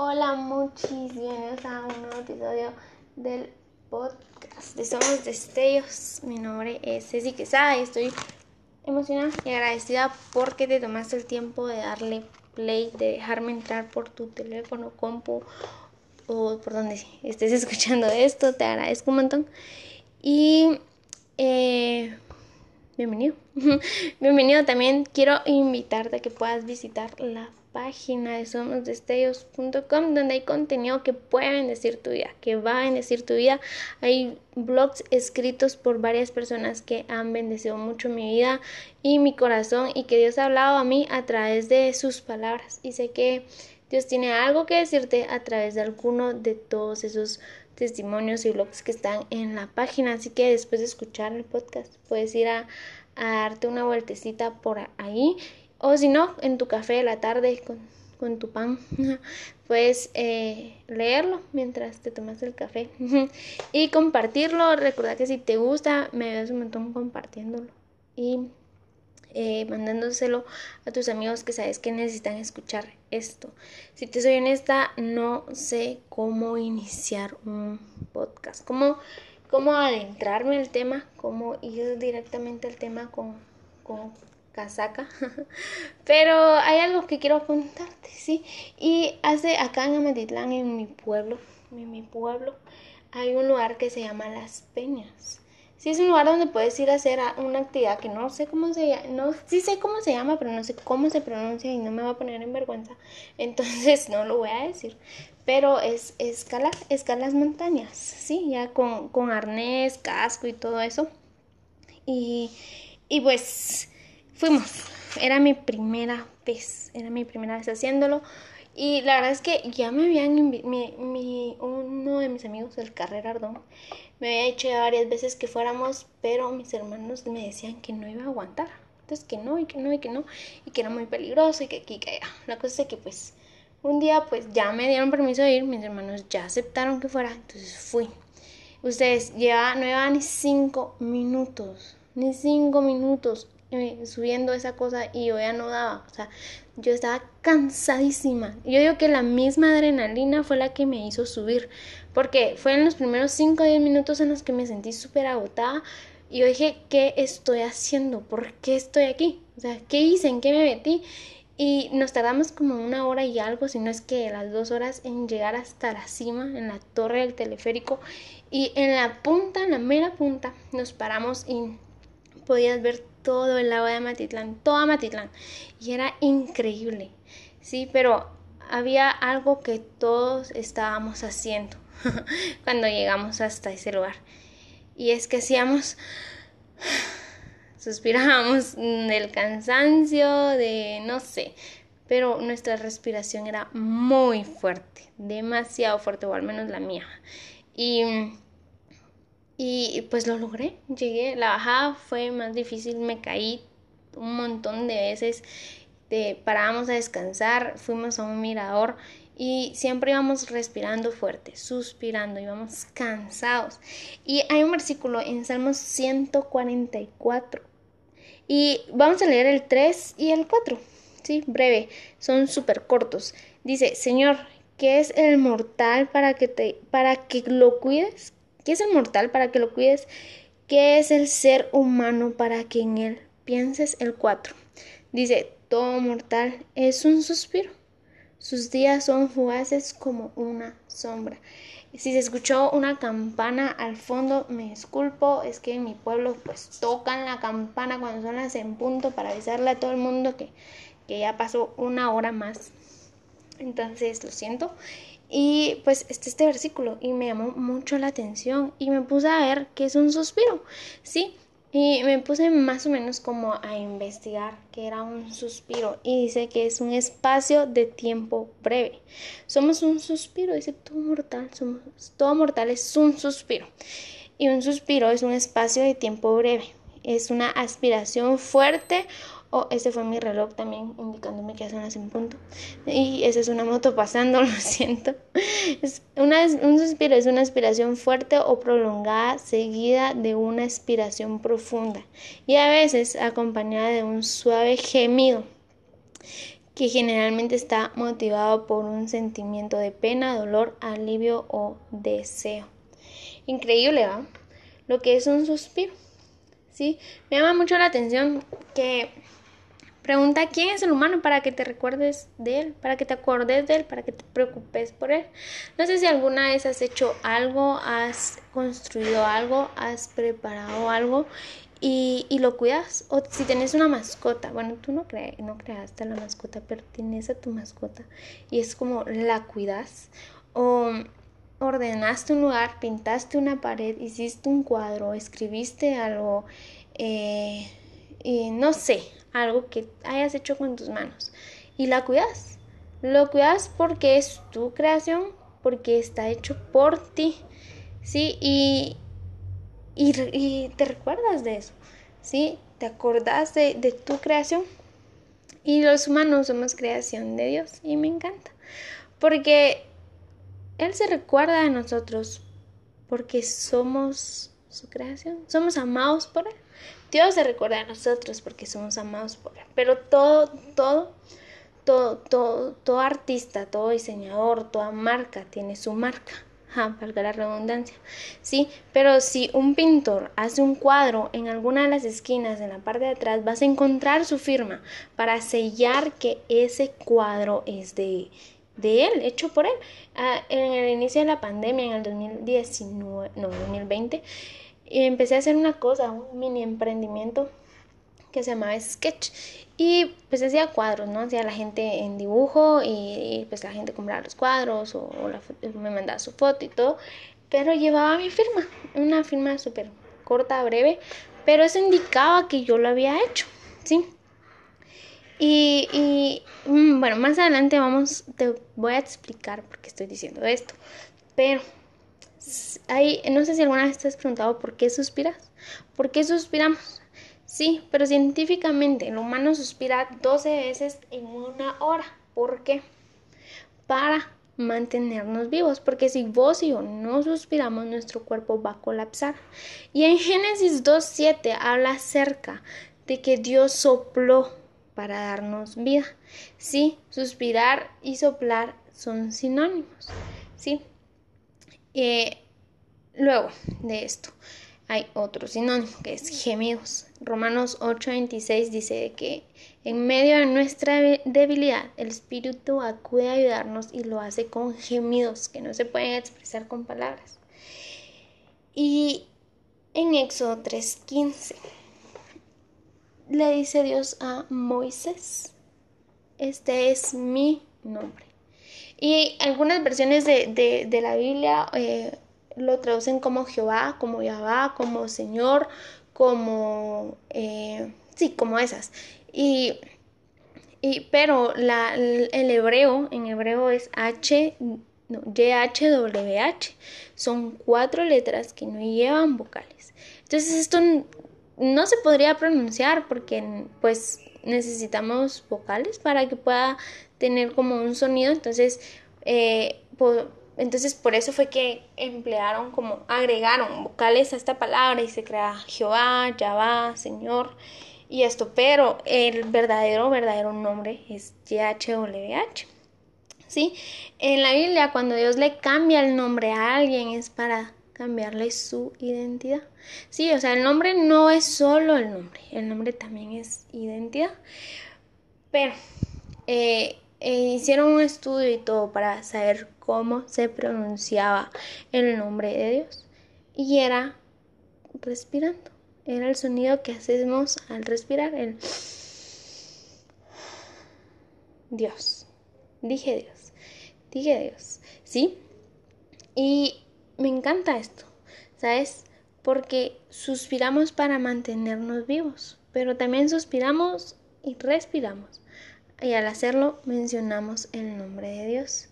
Hola, muchis bienvenidos a un nuevo episodio del podcast de Somos Destellos. Mi nombre es Ceci Quesada y estoy emocionada y agradecida porque te tomaste el tiempo de darle play, de dejarme entrar por tu teléfono, compu o por donde estés escuchando esto. Te agradezco un montón. Y eh, bienvenido. bienvenido también. Quiero invitarte a que puedas visitar la página de somosdestellos.com donde hay contenido que puede bendecir tu vida, que va a bendecir tu vida. Hay blogs escritos por varias personas que han bendecido mucho mi vida y mi corazón y que Dios ha hablado a mí a través de sus palabras. Y sé que Dios tiene algo que decirte a través de alguno de todos esos testimonios y blogs que están en la página. Así que después de escuchar el podcast puedes ir a, a darte una vueltecita por ahí o si no, en tu café de la tarde con, con tu pan, puedes eh, leerlo mientras te tomas el café y compartirlo. Recuerda que si te gusta, me ayudas un montón compartiéndolo y eh, mandándoselo a tus amigos que sabes que necesitan escuchar esto. Si te soy honesta, no sé cómo iniciar un podcast, cómo, cómo adentrarme en el tema, cómo ir directamente al tema con casaca. Pero hay algo que quiero contarte, ¿sí? Y hace acá en Amatitlán, en mi pueblo, en mi pueblo, hay un lugar que se llama Las Peñas. Sí, es un lugar donde puedes ir a hacer una actividad que no sé cómo se llama, no, sí sé cómo se llama, pero no sé cómo se pronuncia y no me va a poner en vergüenza. Entonces no lo voy a decir. Pero es escalar, escalar las montañas, sí, ya con, con arnés, casco y todo eso. Y, y pues fuimos. Era mi primera vez, era mi primera vez haciéndolo. Y la verdad es que ya me habían, mi, uno de mis amigos, el Carrera Ardón, me había dicho varias veces que fuéramos, pero mis hermanos me decían que no iba a aguantar. Entonces que no, y que no, y que no, y que era muy peligroso, y que aquí, que allá. La cosa es que pues un día pues ya me dieron permiso de ir, mis hermanos ya aceptaron que fuera, entonces fui. Ustedes no llevaban ni cinco minutos, ni cinco minutos subiendo esa cosa y yo ya no daba, o sea, yo estaba cansadísima. Yo digo que la misma adrenalina fue la que me hizo subir, porque fue en los primeros 5 o 10 minutos en los que me sentí súper agotada y yo dije, ¿qué estoy haciendo? ¿Por qué estoy aquí? O sea, ¿qué hice? ¿En qué me metí? Y nos tardamos como una hora y algo, si no es que las dos horas en llegar hasta la cima, en la torre del teleférico. Y en la punta, en la mera punta, nos paramos y podías ver todo el agua de Matitlán, toda Matitlán. Y era increíble, sí, pero había algo que todos estábamos haciendo cuando llegamos hasta ese lugar. Y es que hacíamos, suspirábamos del cansancio, de no sé, pero nuestra respiración era muy fuerte, demasiado fuerte, o al menos la mía. Y y pues lo logré, llegué, la bajada fue más difícil, me caí un montón de veces, de, parábamos a descansar, fuimos a un mirador y siempre íbamos respirando fuerte, suspirando, íbamos cansados. Y hay un versículo en Salmos 144 y vamos a leer el 3 y el 4, ¿sí? Breve, son súper cortos. Dice, Señor, ¿qué es el mortal para que, te, para que lo cuides? ¿Qué es el mortal para que lo cuides? ¿Qué es el ser humano para que en él pienses? El 4. Dice, todo mortal es un suspiro. Sus días son fugaces como una sombra. Si se escuchó una campana al fondo, me disculpo, es que en mi pueblo pues tocan la campana cuando son las en punto para avisarle a todo el mundo que, que ya pasó una hora más. Entonces, lo siento. Y pues este, este versículo y me llamó mucho la atención y me puse a ver qué es un suspiro, ¿sí? Y me puse más o menos como a investigar qué era un suspiro y dice que es un espacio de tiempo breve. Somos un suspiro, dice todo mortal, somos, todo mortal es un suspiro. Y un suspiro es un espacio de tiempo breve, es una aspiración fuerte Oh, ese fue mi reloj también indicándome que son las en punto. Y esa es una moto pasando, lo siento. Es una, un suspiro es una aspiración fuerte o prolongada seguida de una aspiración profunda y a veces acompañada de un suave gemido que generalmente está motivado por un sentimiento de pena, dolor, alivio o deseo. Increíble, ¿va? Lo que es un suspiro. ¿Sí? Me llama mucho la atención que Pregunta quién es el humano para que te recuerdes de él, para que te acordes de él, para que te preocupes por él. No sé si alguna vez has hecho algo, has construido algo, has preparado algo y, lo cuidas. O si tienes una mascota, bueno, tú no, no creaste la mascota, pertenece a tu mascota y es como la cuidas. O ordenaste un lugar, pintaste una pared, hiciste un cuadro, escribiste algo, eh, y no sé, algo que hayas hecho con tus manos y la cuidas. Lo cuidas porque es tu creación, porque está hecho por ti, ¿sí? Y, y, te recuerdas de eso, ¿sí? Te acordás de, de tu creación. Y los humanos somos creación de Dios y me encanta, porque Él se recuerda de nosotros, porque somos su creación, somos amados por Él. Dios se recuerda a nosotros porque somos amados por Él. Pero todo, todo, todo, todo, todo artista, todo diseñador, toda marca tiene su marca. Ja, valga la redundancia. Sí, pero si un pintor hace un cuadro en alguna de las esquinas, en la parte de atrás, vas a encontrar su firma para sellar que ese cuadro es de, de él, hecho por él. Ah, en el inicio de la pandemia, en el 2019, no, 2020, y empecé a hacer una cosa, un mini emprendimiento que se llamaba Sketch. Y pues hacía cuadros, ¿no? Hacía la gente en dibujo y, pues la gente compraba los cuadros o, me mandaba su foto y todo. Pero llevaba mi firma, una firma súper corta, breve, pero eso indicaba que yo lo había hecho, ¿sí? Y, y mm, bueno, más adelante vamos, te voy a explicar por qué estoy diciendo esto. Pero no sé si alguna vez te has preguntado por qué suspiras. ¿Por qué suspiramos? Sí, pero científicamente el humano suspira 12 veces en una hora. ¿Por qué? Para mantenernos vivos, porque si vos y yo no suspiramos, nuestro cuerpo va a colapsar. Y en Génesis 2.7 habla acerca de que Dios sopló para darnos vida. Sí, suspirar y soplar son sinónimos. Sí, eh, luego de esto hay otro sinónimo que es gemidos. Romanos 8:26 dice que en medio de nuestra debilidad el Espíritu acude a ayudarnos y lo hace con gemidos que no se pueden expresar con palabras. Y en Éxodo 3:15 le dice Dios a Moisés, este es mi nombre. Y algunas versiones de, la Biblia eh, lo traducen como Jehová, como Yahvá, como Señor, como... Eh, sí, como esas. Y, y pero el hebreo, en hebreo es H, no, YHWH. Son cuatro letras que no llevan vocales. Entonces esto no se podría pronunciar porque pues necesitamos vocales para que pueda tener como un sonido, entonces, eh, por, entonces por eso fue que emplearon como, agregaron vocales a esta palabra y se crea Jehová, Yahvá, Señor y esto, pero el verdadero, verdadero nombre es YHWH. ¿Sí? En la Biblia, cuando Dios le cambia el nombre a alguien, es para cambiarle su identidad. Sí, o sea, el nombre no es solo el nombre, el nombre también es identidad. Pero eh, eh, hicieron un estudio y todo para saber cómo se pronunciaba el nombre de Dios. Y era respirando. Era el sonido que hacemos al respirar. El Dios. Dije Dios. Dije Dios. ¿Sí? Y me encanta esto. ¿Sabes? Porque suspiramos para mantenernos vivos. Pero también suspiramos y respiramos y al hacerlo mencionamos el nombre de Dios.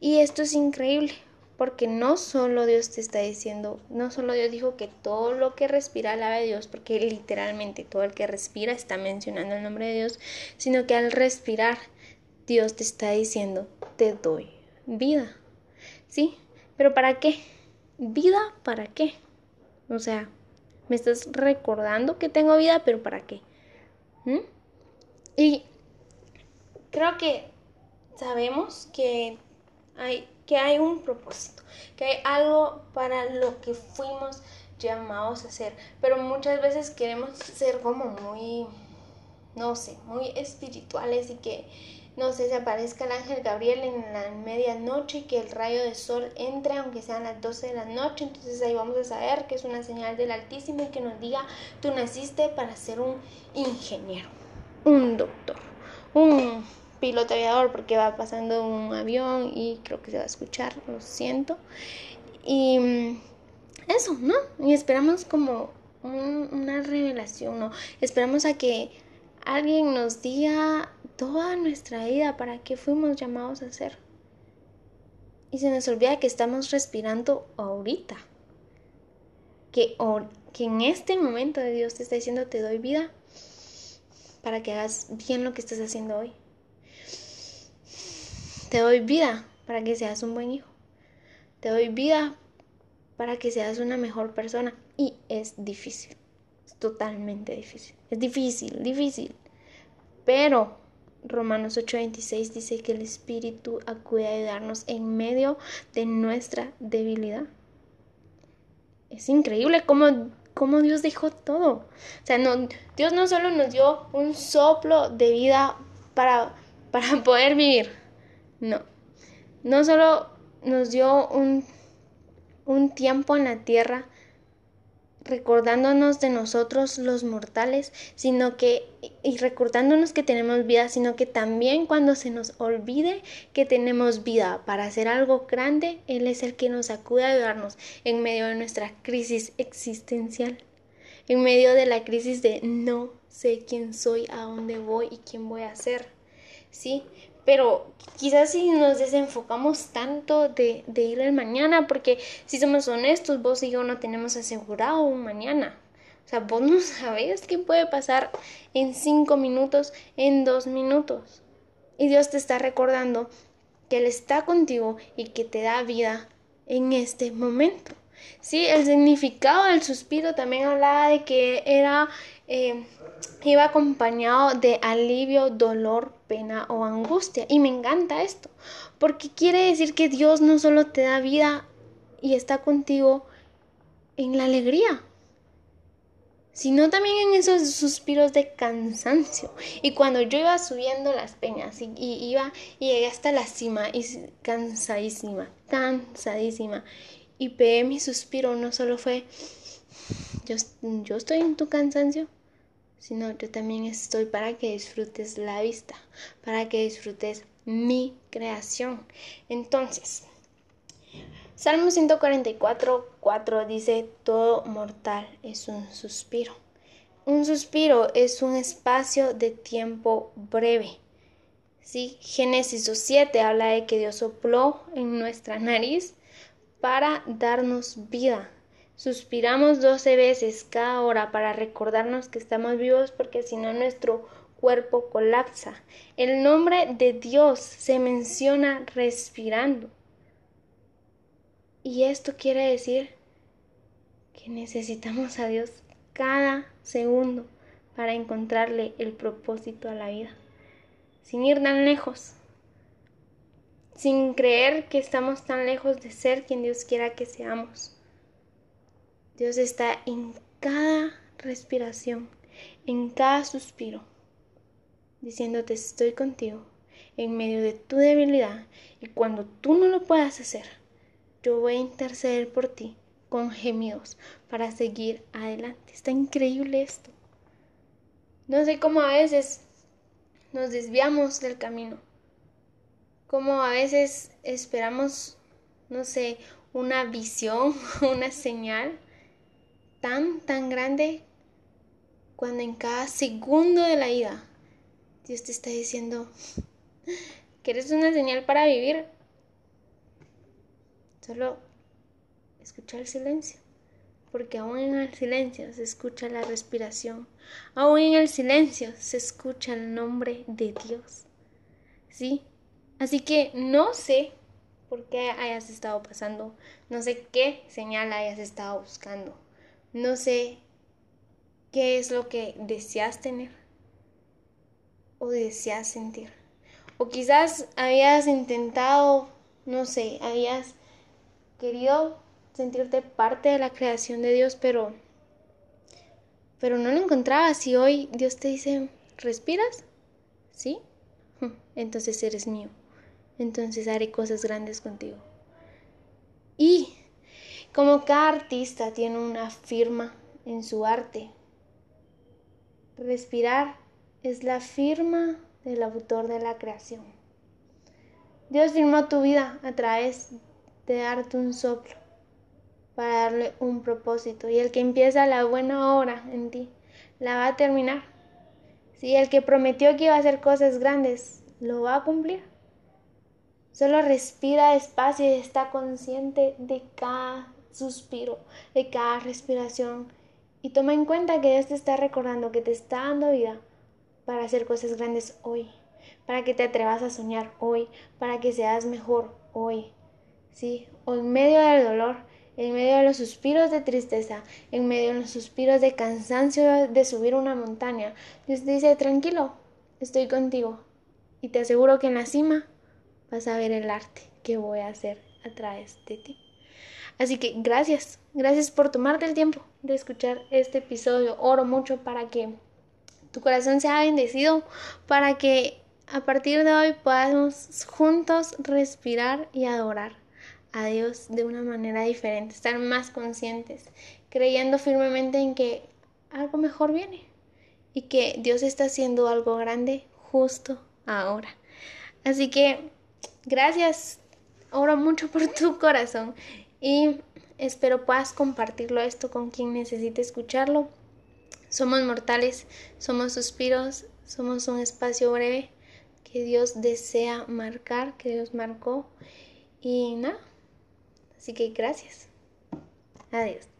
Y esto es increíble porque no solo Dios te está diciendo, no solo Dios dijo que todo lo que respira alaba a Dios, porque literalmente todo el que respira está mencionando el nombre de Dios, sino que al respirar Dios te está diciendo, te doy vida. ¿Sí? ¿Pero para qué? ¿Vida para qué? O sea, me estás recordando que tengo vida, pero ¿para qué? ¿Mm? Y creo que sabemos que hay, que hay un propósito, que hay algo para lo que fuimos llamados a hacer, pero muchas veces queremos ser como muy, no sé, muy espirituales y que no sé, se aparezca el ángel Gabriel en la medianoche y que el rayo de sol entre, aunque sean las 12 de la noche. Entonces ahí vamos a saber que es una señal del Altísimo y que nos diga, tú naciste para ser un ingeniero, un doctor, un piloto aviador, porque va pasando un avión y creo que se va a escuchar, lo siento. Y mm, eso, ¿no? Y esperamos como una revelación, ¿no? Esperamos a que alguien nos diga toda nuestra vida para qué fuimos llamados a ser. Y se nos olvida que estamos respirando ahorita. Que, que en este momento de Dios te está diciendo te doy vida para que hagas bien lo que estás haciendo hoy. Te doy vida para que seas un buen hijo. Te doy vida para que seas una mejor persona. Y es difícil. Es totalmente difícil. Es difícil, difícil. Pero Romanos 8:26 dice que el Espíritu acude a ayudarnos en medio de nuestra debilidad. Es increíble cómo, cómo Dios dejó todo. O sea, no, Dios no solo nos dio un soplo de vida para, para poder vivir. No. No solo nos dio un, un tiempo en la tierra recordándonos de nosotros los mortales, sino que y recordándonos que tenemos vida, sino que también cuando se nos olvide que tenemos vida para hacer algo grande, Él es el que nos acude a ayudarnos en medio de nuestra crisis existencial, en medio de la crisis de no sé quién soy, a dónde voy y quién voy a ser. ¿Sí? Pero quizás si nos desenfocamos tanto de, ir al mañana, porque si somos honestos, vos y yo no tenemos asegurado un mañana. O sea, vos no sabes qué puede pasar en cinco minutos, en dos minutos. Y Dios te está recordando que Él está contigo y que te da vida en este momento. Sí, el significado del suspiro también hablaba de que era eh, iba acompañado de alivio, dolor, pena o angustia. Y me encanta esto, porque quiere decir que Dios no solo te da vida y está contigo en la alegría, sino también en esos suspiros de cansancio. Y cuando yo iba subiendo las peñas y, iba y llegué hasta la cima y cansadísima, cansadísima, y pegué mi suspiro, no solo fue yo, yo estoy en tu cansancio, sino yo también estoy para que disfrutes la vista, para que disfrutes mi creación. Entonces, Salmo 144, 4 dice, todo mortal es un suspiro. Un suspiro es un espacio de tiempo breve. ¿Sí? Génesis 7 habla de que Dios sopló en nuestra nariz para darnos vida, Suspiramos doce veces cada hora para recordarnos que estamos vivos porque si no nuestro cuerpo colapsa. El nombre de Dios se menciona respirando. Y esto quiere decir que necesitamos a Dios cada segundo para encontrarle el propósito a la vida, sin ir tan lejos, sin creer que estamos tan lejos de ser quien Dios quiera que seamos. Dios está en cada respiración, en cada suspiro, diciéndote estoy contigo en medio de tu debilidad y cuando tú no lo puedas hacer, yo voy a interceder por ti con gemidos para seguir adelante. Está increíble esto. No sé cómo a veces nos desviamos del camino, cómo a veces esperamos, no sé, una visión, una señal tan, tan grande cuando en cada segundo de la vida Dios te está diciendo que eres una señal para vivir. Solo escucha el silencio, porque aún en el silencio se escucha la respiración, aún en el silencio se escucha el nombre de Dios. ¿Sí? Así que no sé por qué hayas estado pasando, no sé qué señal hayas estado buscando no sé qué es lo que deseas tener o deseas sentir O quizás habías intentado, no sé, habías querido sentirte parte de la creación de Dios, pero pero no lo encontrabas y hoy Dios te dice, ¿respiras? ¿Sí? Entonces eres mío. Entonces haré cosas grandes contigo. Y como cada artista tiene una firma en su arte, respirar es la firma del autor de la creación. Dios firmó tu vida a través de darte un soplo para darle un propósito. Y el que empieza la buena obra en ti, la va a terminar. Si el que prometió que iba a hacer cosas grandes, lo va a cumplir. Solo respira despacio y está consciente de cada suspiro, de cada respiración. Y toma en cuenta que Dios te está recordando que te está dando vida para hacer cosas grandes hoy, para que te atrevas a soñar hoy, para que seas mejor hoy. Sí, en medio del dolor, en medio de los suspiros de tristeza, en medio de los suspiros de cansancio de subir una montaña, Dios te dice, tranquilo, estoy contigo. Y te aseguro que en la cima vas a ver el arte que voy a hacer a través de ti. Así que gracias, gracias por tomarte el tiempo de escuchar este episodio. Oro mucho para que tu corazón sea bendecido, para que a partir de hoy podamos juntos respirar y adorar a Dios de una manera diferente, estar más conscientes, creyendo firmemente en que algo mejor viene y que Dios está haciendo algo grande justo ahora. Así que gracias, oro mucho por tu corazón y espero puedas compartirlo esto con quien necesite escucharlo. Somos mortales, somos suspiros, somos un espacio breve que Dios desea marcar, que Dios marcó. Y nada, Así que gracias. Adiós.